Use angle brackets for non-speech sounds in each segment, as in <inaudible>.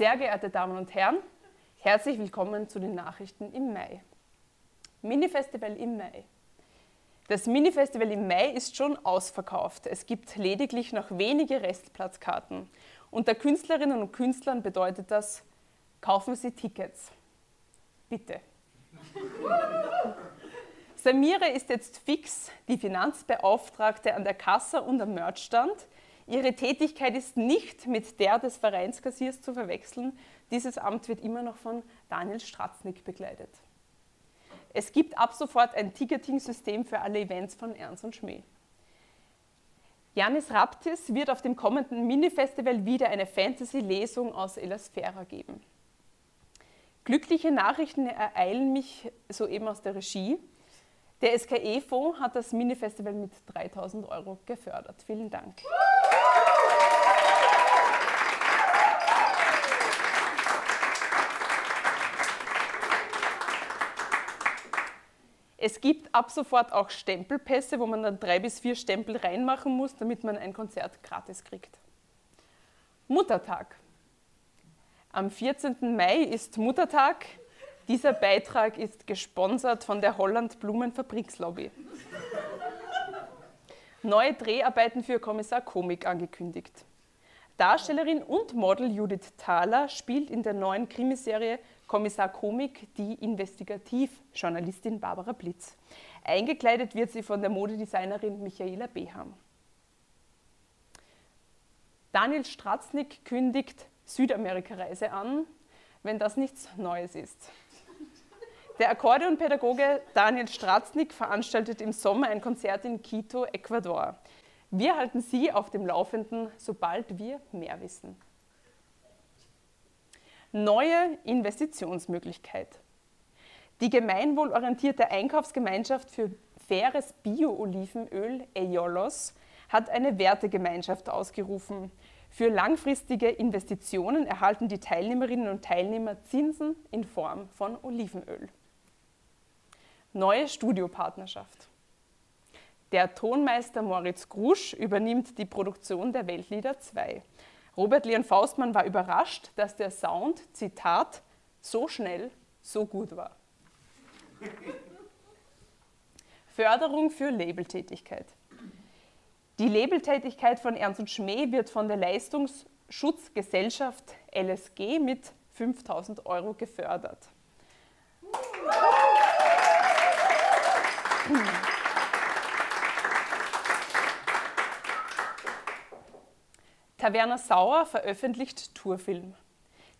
Sehr geehrte Damen und Herren, herzlich willkommen zu den Nachrichten im Mai. Mini-Festival im Mai. Das Mini-Festival im Mai ist schon ausverkauft. Es gibt lediglich noch wenige Restplatzkarten. Unter Künstlerinnen und Künstlern bedeutet das, kaufen Sie Tickets. Bitte. Samira ist jetzt fix die Finanzbeauftragte an der Kasse und am Merchstand. Ihre Tätigkeit ist nicht mit der des Vereinskassiers zu verwechseln. Dieses Amt wird immer noch von Daniel Stratznik begleitet. Es gibt ab sofort ein Ticketing-System für alle Events von Ernst und Schmäh. Janis Raptis wird auf dem kommenden Mini-Festival wieder eine Fantasy-Lesung aus Elasphera geben. Glückliche Nachrichten ereilen mich soeben aus der Regie. Der SKE-Fonds hat das Mini-Festival mit 3000 Euro gefördert. Vielen Dank. Es gibt ab sofort auch Stempelpässe, wo man dann drei bis vier Stempel reinmachen muss, damit man ein Konzert gratis kriegt. Muttertag. Am 14. Mai ist Muttertag. Dieser Beitrag ist gesponsert von der Holland Blumen Fabrikslobby. Neue Dreharbeiten für Kommissar Komik angekündigt. Darstellerin und Model Judith Thaler spielt in der neuen Krimiserie Kommissar Komik die Investigativjournalistin Barbara Blitz. Eingekleidet wird sie von der Modedesignerin Michaela Beham. Daniel Stratznik kündigt Südamerika-Reise an, wenn das nichts Neues ist. Der Akkordeonpädagoge Daniel Stratznik veranstaltet im Sommer ein Konzert in Quito, Ecuador. Wir halten Sie auf dem Laufenden, sobald wir mehr wissen. Neue Investitionsmöglichkeit. Die gemeinwohlorientierte Einkaufsgemeinschaft für faires Bio-Olivenöl EOLOS hat eine Wertegemeinschaft ausgerufen. Für langfristige Investitionen erhalten die Teilnehmerinnen und Teilnehmer Zinsen in Form von Olivenöl. Neue Studiopartnerschaft. Der Tonmeister Moritz Grusch übernimmt die Produktion der Weltlieder 2. Robert Leon Faustmann war überrascht, dass der Sound, Zitat, so schnell, so gut war. <laughs> Förderung für Labeltätigkeit. Die Labeltätigkeit von Ernst und Schmäh wird von der Leistungsschutzgesellschaft LSG mit 5000 Euro gefördert. Taverna Sauer veröffentlicht Tourfilm.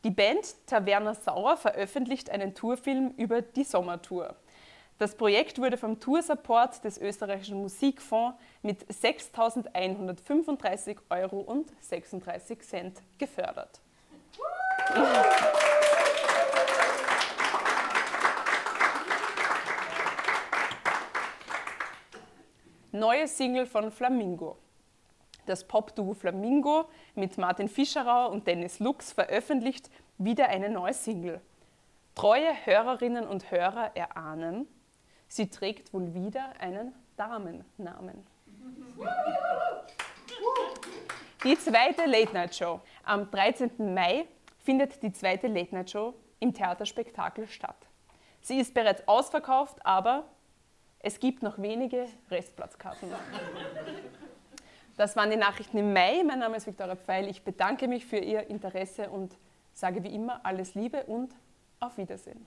Die Band Taverna Sauer veröffentlicht einen Tourfilm über die Sommertour. Das Projekt wurde vom Toursupport des österreichischen Musikfonds mit 6.135 Euro und 36 Cent gefördert. Neue Single von Flamingo. Das Pop-Duo Flamingo mit Martin Fischerauer und Dennis Lux veröffentlicht wieder eine neue Single. Treue Hörerinnen und Hörer erahnen, sie trägt wohl wieder einen Damennamen. Die zweite Late Night Show. Am 13. Mai findet die zweite Late Night Show im Theaterspektakel statt. Sie ist bereits ausverkauft, aber es gibt noch wenige Restplatzkarten. Das waren die Nachrichten im Mai. Mein Name ist Viktoria Pfeil. Ich bedanke mich für Ihr Interesse und sage wie immer alles Liebe und auf Wiedersehen.